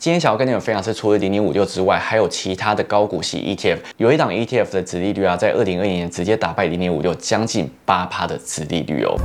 今天想要跟你们分享是，除了零零五六之外，还有其他的高股息 ETF。有一档 ETF 的殖利率啊，在二零二一年直接打败零零五六，将近八趴的殖利率哦。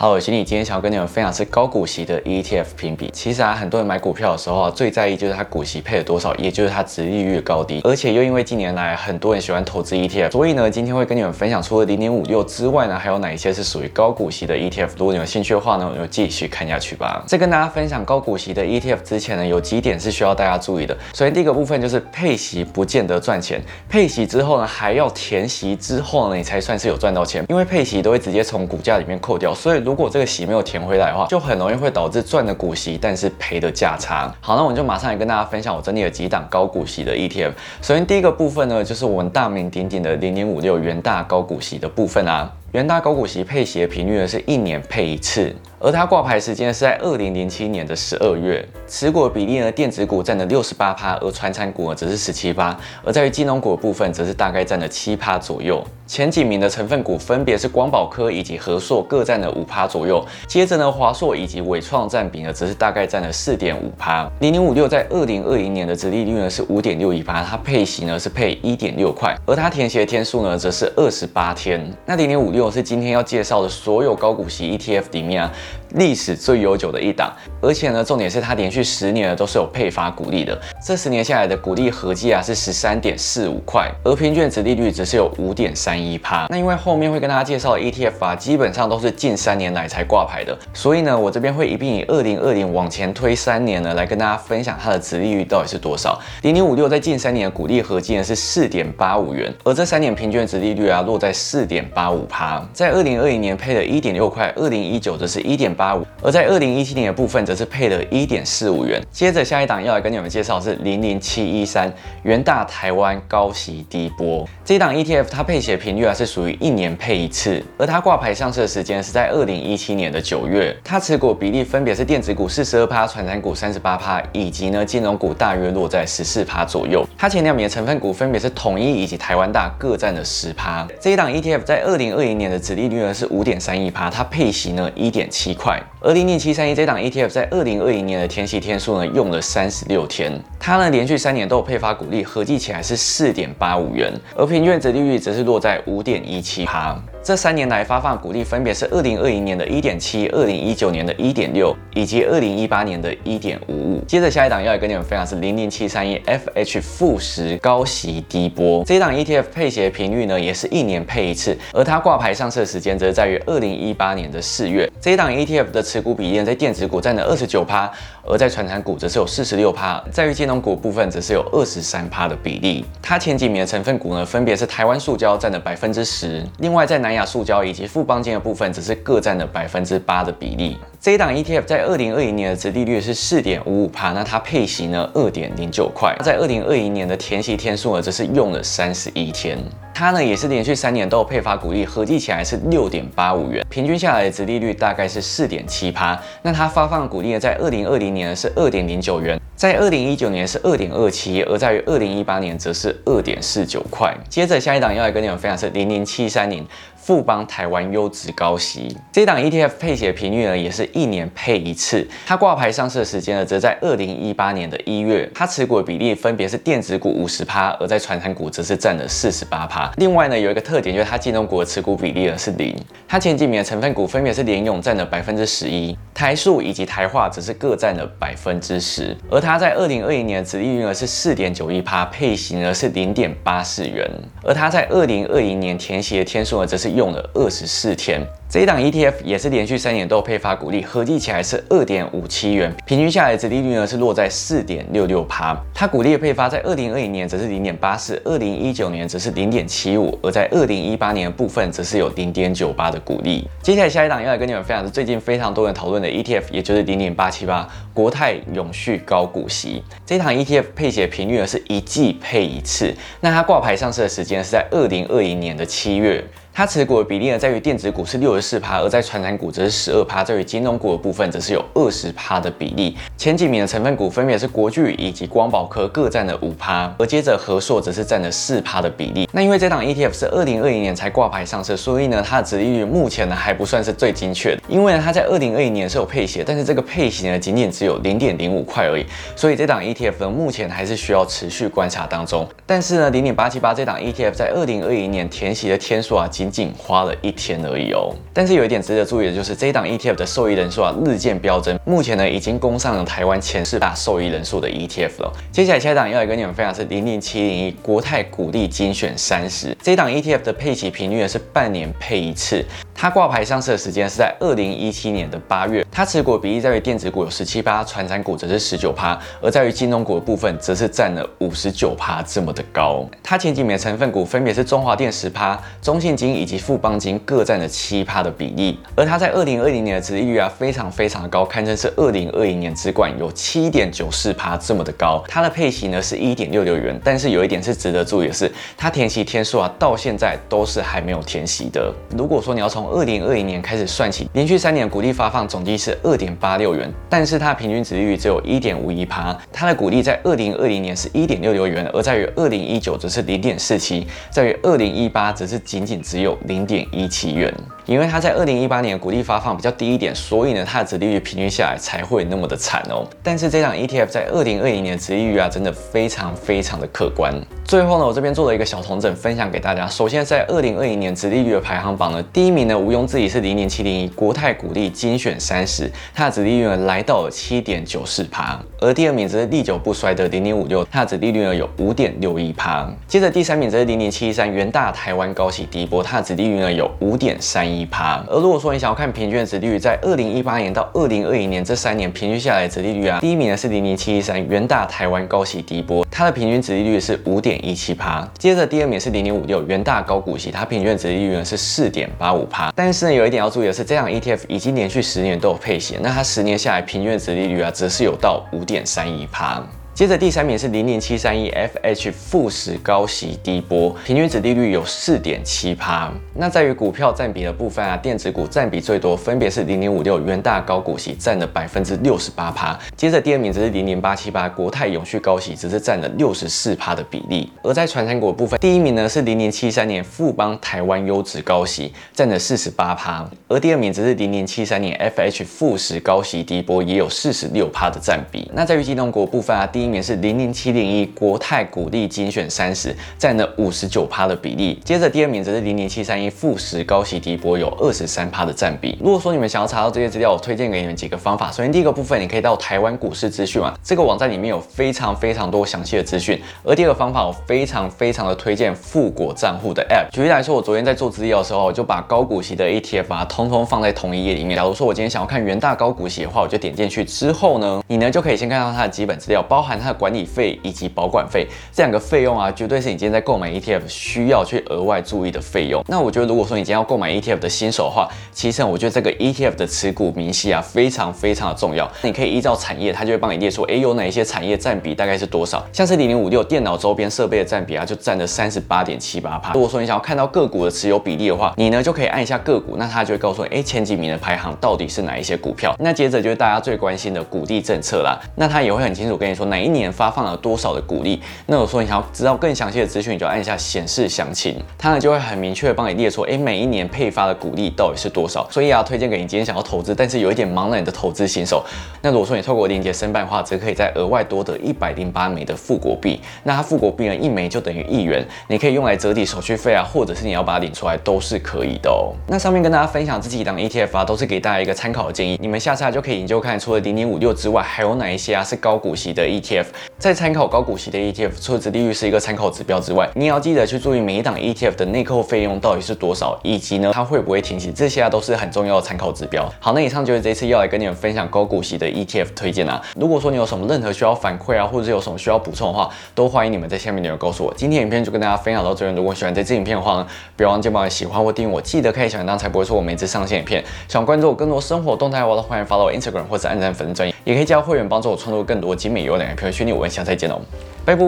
好，我是你今天想要跟你们分享是高股息的 ETF 评比。其实啊，很多人买股票的时候啊，最在意就是它股息配了多少，也就是它值利率高低。而且又因为近年来很多人喜欢投资 ETF，所以呢，今天会跟你们分享除了零点五六之外呢，还有哪一些是属于高股息的 ETF。如果你有兴趣的话呢，我就继续看下去吧。在跟大家分享高股息的 ETF 之前呢，有几点是需要大家注意的。首先第一个部分就是配息不见得赚钱，配息之后呢，还要填息之后呢，你才算是有赚到钱。因为配息都会直接从股价里面扣掉，所以。如果这个息没有填回来的话，就很容易会导致赚的股息，但是赔的价差。好，那我们就马上来跟大家分享我整理了几档高股息的 ETF。首先第一个部分呢，就是我们大名鼎鼎的零零五六元大高股息的部分啊。元大高股息配息的频率呢，是一年配一次。而它挂牌时间是在二零零七年的十二月，持股比例呢，电子股占了六十八趴，而传产股呢则是十七趴，而在于金融股部分则是大概占了七趴左右。前几名的成分股分别是光宝科以及和硕，各占了五趴左右。接着呢，华硕以及伟创占比呢则是大概占了四点五趴。零零五六在二零二零年的殖利率呢是五点六一趴，它配息呢是配一点六块，而它填息的天数呢则是二十八天。那零零五六是今天要介绍的所有高股息 ETF 里面啊。历史最悠久的一档，而且呢，重点是它连续十年呢都是有配发股利的。这十年下来的股利合计啊是十三点四五块，而平均值利率只是有五点三一趴。那因为后面会跟大家介绍 ETF 啊，基本上都是近三年来才挂牌的，所以呢，我这边会一并以二零二零往前推三年呢，来跟大家分享它的值利率到底是多少。零零五六在近三年的股利合计呢是四点八五元，而这三年平均值利率啊落在四点八五趴。在二零二零年配了一点六块，二零一九则是一点。八五，而在二零一七年的部分则是配了一点四五元。接着下一档要来跟你们介绍是零零七一三元大台湾高息低波这一档 ETF，它配息频率啊是属于一年配一次，而它挂牌上市的时间是在二零一七年的九月。它持股比例分别是电子股四十二趴，传产股三十八趴，以及呢金融股大约落在十四趴左右。它前两名的成分股分别是统一以及台湾大，各占了十趴。这一档 ETF 在二零二零年的殖利率呢是五点三一趴，它配息呢一点七块。而零零七三一这档 ETF 在二零二零年的填息天数呢，用了三十六天，它呢连续三年都有配发股利，合计起来是四点八五元，而平均折利率则是落在五点一七趴。这三年来发放股利分别是二零二零年的一点七，二零一九年的一点六，以及二零一八年的一点五五。接着下一档要来跟你们分享是零零七三一 FH 负十高息低波这档 ETF 配息的频率呢，也是一年配一次，而它挂牌上市的时间则在于二零一八年的四月。这档 ETF 的持股比例在电子股占了二十九趴，而在传产股则是有四十六趴，在于金融股部分则是有二十三趴的比例。它前几名的成分股呢，分别是台湾塑胶占了百分之十，另外在南亚。塑胶以及富邦金的部分，则是各占了百分之八的比例。这一档 ETF 在二零二一年的值利率是四点五五帕，那它配息呢二点零九块。在二零二一年的填息天数呢，则是用了三十一天。它呢也是连续三年都有配发股利，合计起来是六点八五元，平均下来的值利率大概是四点七趴。那它发放股利呢，在二零二零年呢是二点零九元，在二零一九年是二点二七，而在于二零一八年则是二点四九块。接着下一档要来跟你们分享是零零七三零。富邦台湾优质高息这档 ETF 配息的频率呢，也是一年配一次。它挂牌上市的时间呢，则在二零一八年的一月。它持股的比例分别是电子股五十趴，而在传产股则是占了四十八趴。另外呢，有一个特点就是它金融股的持股比例呢是零。它前几名的成分股分别是联永占了百分之十一，台塑以及台化则是各占了百分之十。而它在二零二一年的殖利率呢是四点九一趴，配型呢是零点八四元。而它在二零二零年填写的天数呢，则是用了二十四天。这一档 ETF 也是连续三年都有配发股利，合计起来是二点五七元，平均下来的利率呢是落在四点六六趴。它股利的配发在二零二零年则是零点八四，二零一九年则是零点七五，而在二零一八年的部分则是有零点九八的股利。接下来下一档要来跟你们分享是最近非常多人讨论的 ETF，也就是零点八七八国泰永续高股息。这一档 ETF 配息频率呢是一季配一次，那它挂牌上市的时间是在二零二零年的七月。它持股的比例呢，在于电子股是六十四趴，而在传染股则是十二趴，在于金融股的部分则是有二十趴的比例。前几名的成分股分别是国巨以及光宝科，各占了五趴，而接着和硕则是占了四趴的比例。那因为这档 ETF 是二零二零年才挂牌上市，所以呢，它的值利率目前呢还不算是最精确的。因为呢，它在二零二零年是有配息，但是这个配息呢仅仅只有零点零五块而已，所以这档 ETF 呢目前还是需要持续观察当中。但是呢，零点八七八这档 ETF 在二零二零年填息的天数啊，仅仅花了一天而已哦。但是有一点值得注意的就是，这档 ETF 的受益人数啊日渐飙增，目前呢已经攻上了台湾前四大受益人数的 ETF 了。接下来下一档要来跟你们分享是零零七零一国泰股利精选三十，这档 ETF 的配齐频率呢是半年配一次。它挂牌上市的时间是在二零一七年的八月，它持股比例在于电子股有十七趴，传产股则是十九趴，而在于金融股的部分则是占了五十九趴这么的高。它前几名的成分股分别是中华电十趴、中信金以及富邦金各占了七趴的比例，而它在二零二零年的值利率啊非常非常的高，堪称是二零二零年之冠，有七点九四趴这么的高。它的配息呢是一点六六元，但是有一点是值得注意的是，它填息天数啊到现在都是还没有填息的。如果说你要从二零二零年开始算起，连续三年股利发放总计是二点八六元，但是它平均值利率只有一点五一趴。它的股利在二零二零年是一点六六元，而在于二零一九则是零点四七，在于二零一八则是仅仅只有零点一七元。因为它在二零一八年股利发放比较低一点，所以呢它的值利率平均下来才会那么的惨哦。但是这档 ETF 在二零二零年的值利率啊，真的非常非常的可观。最后呢，我这边做了一个小同整分享给大家。首先在二零二零年值利率的排行榜呢，第一名呢毋庸置疑是零零七零一国泰股利精选三十，它的值利率呢来到了七点九四趴。而第二名则是历久不衰的零零五六，它的值利率呢有五点六一趴。接着第三名则是零零七三元大台湾高息低波，它的值利率呢有五点三一。趴，而如果说你想要看平均的值利率，在二零一八年到二零二一年这三年平均下来的值利率啊，第一名呢是零零七一三元大台湾高息低波，它的平均值利率是五点一七趴。接着第二名是零零五六元大高股息，它平均值利率呢是四点八五趴。但是呢，有一点要注意的是，这样 ETF 已经连续十年都有配息，那它十年下来平均的值利率啊，则是有到五点三一趴。接着第三名是零零七三一 FH 富时高息低波，平均值利率有四点七趴。那在于股票占比的部分啊，电子股占比最多，分别是零零五六元大高股息占了百分之六十八趴。接着第二名则是零零八七八国泰永续高息，只是占了六十四趴的比例。而在传产股部分，第一名呢是零零七三年富邦台湾优质高息，占了四十八趴。而第二名则是零零七三年 FH 富时高息低波，也有四十六趴的占比。那在于金融股部分啊，第一名是零零七零一国泰股利精选三十，占了五十九趴的比例。接着第二名则是零零七三一富时高息低波，有二十三趴的占比。如果说你们想要查到这些资料，我推荐给你们几个方法。首先第一个部分，你可以到台湾股市资讯网这个网站里面有非常非常多详细的资讯。而第二个方法，我非常非常的推荐富国账户的 App。举例来说，我昨天在做资料的时候，我就把高股息的 ETF 啊，通通放在同一页里面。假如说我今天想要看元大高股息的话，我就点进去之后呢，你呢就可以先看到它的基本资料，包含它的管理。费以及保管费这两个费用啊，绝对是你今天在购买 ETF 需要去额外注意的费用。那我觉得，如果说你今天要购买 ETF 的新手的话，其实我觉得这个 ETF 的持股明细啊，非常非常的重要。你可以依照产业，它就会帮你列出，哎，有哪一些产业占比大概是多少？像是零零五六电脑周边设备的占比啊，就占了三十八点七八帕。如果说你想要看到个股的持有比例的话，你呢就可以按一下个股，那它就会告诉你，哎，前几名的排行到底是哪一些股票？那接着就是大家最关心的股地政策啦，那它也会很清楚跟你说哪每一年发放了多少的股利。那我说你想要知道更详细的资讯，你就按一下显示详情，它呢就会很明确的帮你列出，哎，每一年配发的股利到底是多少。所以啊，推荐给你今天想要投资，但是有一点茫然的投资新手。那如果说你透过链接申办的话，则可以在额外多得一百零八枚的富国币。那它富国币呢，一枚就等于一元，你可以用来折抵手续费啊，或者是你要把它领出来都是可以的哦。那上面跟大家分享这几档 ETF 啊，都是给大家一个参考的建议。你们下次啊就可以研究看，除了零点五六之外，还有哪一些啊是高股息的 ETF？Tf 在参考高股息的 ETF。除了值利率是一个参考指标之外，你也要记得去注意每一档 ETF 的内扣费用到底是多少，以及呢它会不会停息，这些啊都是很重要的参考指标。好，那以上就是这次要来跟你们分享高股息的 ETF 推荐啊。如果说你有什么任何需要反馈啊，或者有什么需要补充的话，都欢迎你们在下面留言告诉我。今天影片就跟大家分享到这边，如果喜欢这支影片的话呢，不要忘记帮我喜欢或订阅我，记得开小铃铛才不会错过每次上线影片。想关注我更多生活动态的话，都欢迎发到我 Instagram 或者按赞粉丝专，也可以加会员帮助我创作更多精美优良的影片。虚拟我下次再见哦，拜拜。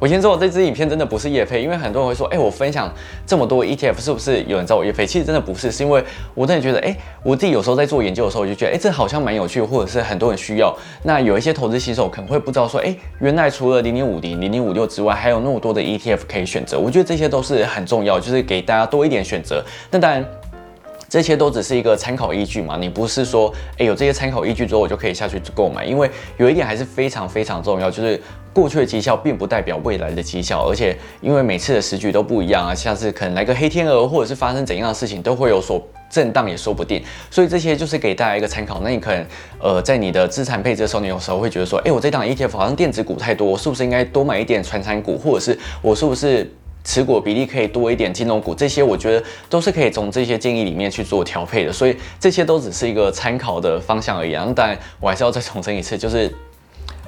我先说，这支影片真的不是叶配，因为很多人会说，哎，我分享这么多 ETF，是不是有人找我叶配？其实真的不是，是因为我真的觉得，哎，我自己有时候在做研究的时候，我就觉得，哎，这好像蛮有趣，或者是很多人需要。那有一些投资新手可能会不知道说，哎，原来除了零零五零、零零五六之外，还有那么多的 ETF 可以选择。我觉得这些都是很重要，就是给大家多一点选择。那当然。这些都只是一个参考依据嘛，你不是说，哎，有这些参考依据之后我就可以下去购买，因为有一点还是非常非常重要，就是过去的绩效并不代表未来的绩效，而且因为每次的时局都不一样啊，下次可能来个黑天鹅，或者是发生怎样的事情，都会有所震荡也说不定，所以这些就是给大家一个参考。那你可能，呃，在你的资产配置的时候，你有时候会觉得说，哎，我这档 ETF 好像电子股太多，我是不是应该多买一点传产股，或者是我是不是？持股比例可以多一点，金融股这些我觉得都是可以从这些建议里面去做调配的，所以这些都只是一个参考的方向而已。当然，我还是要再重申一次，就是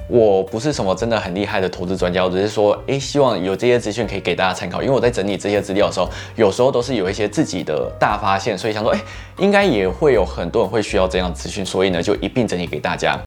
我不是什么真的很厉害的投资专家，我只是说，诶，希望有这些资讯可以给大家参考。因为我在整理这些资料的时候，有时候都是有一些自己的大发现，所以想说，诶，应该也会有很多人会需要这样资讯，所以呢，就一并整理给大家。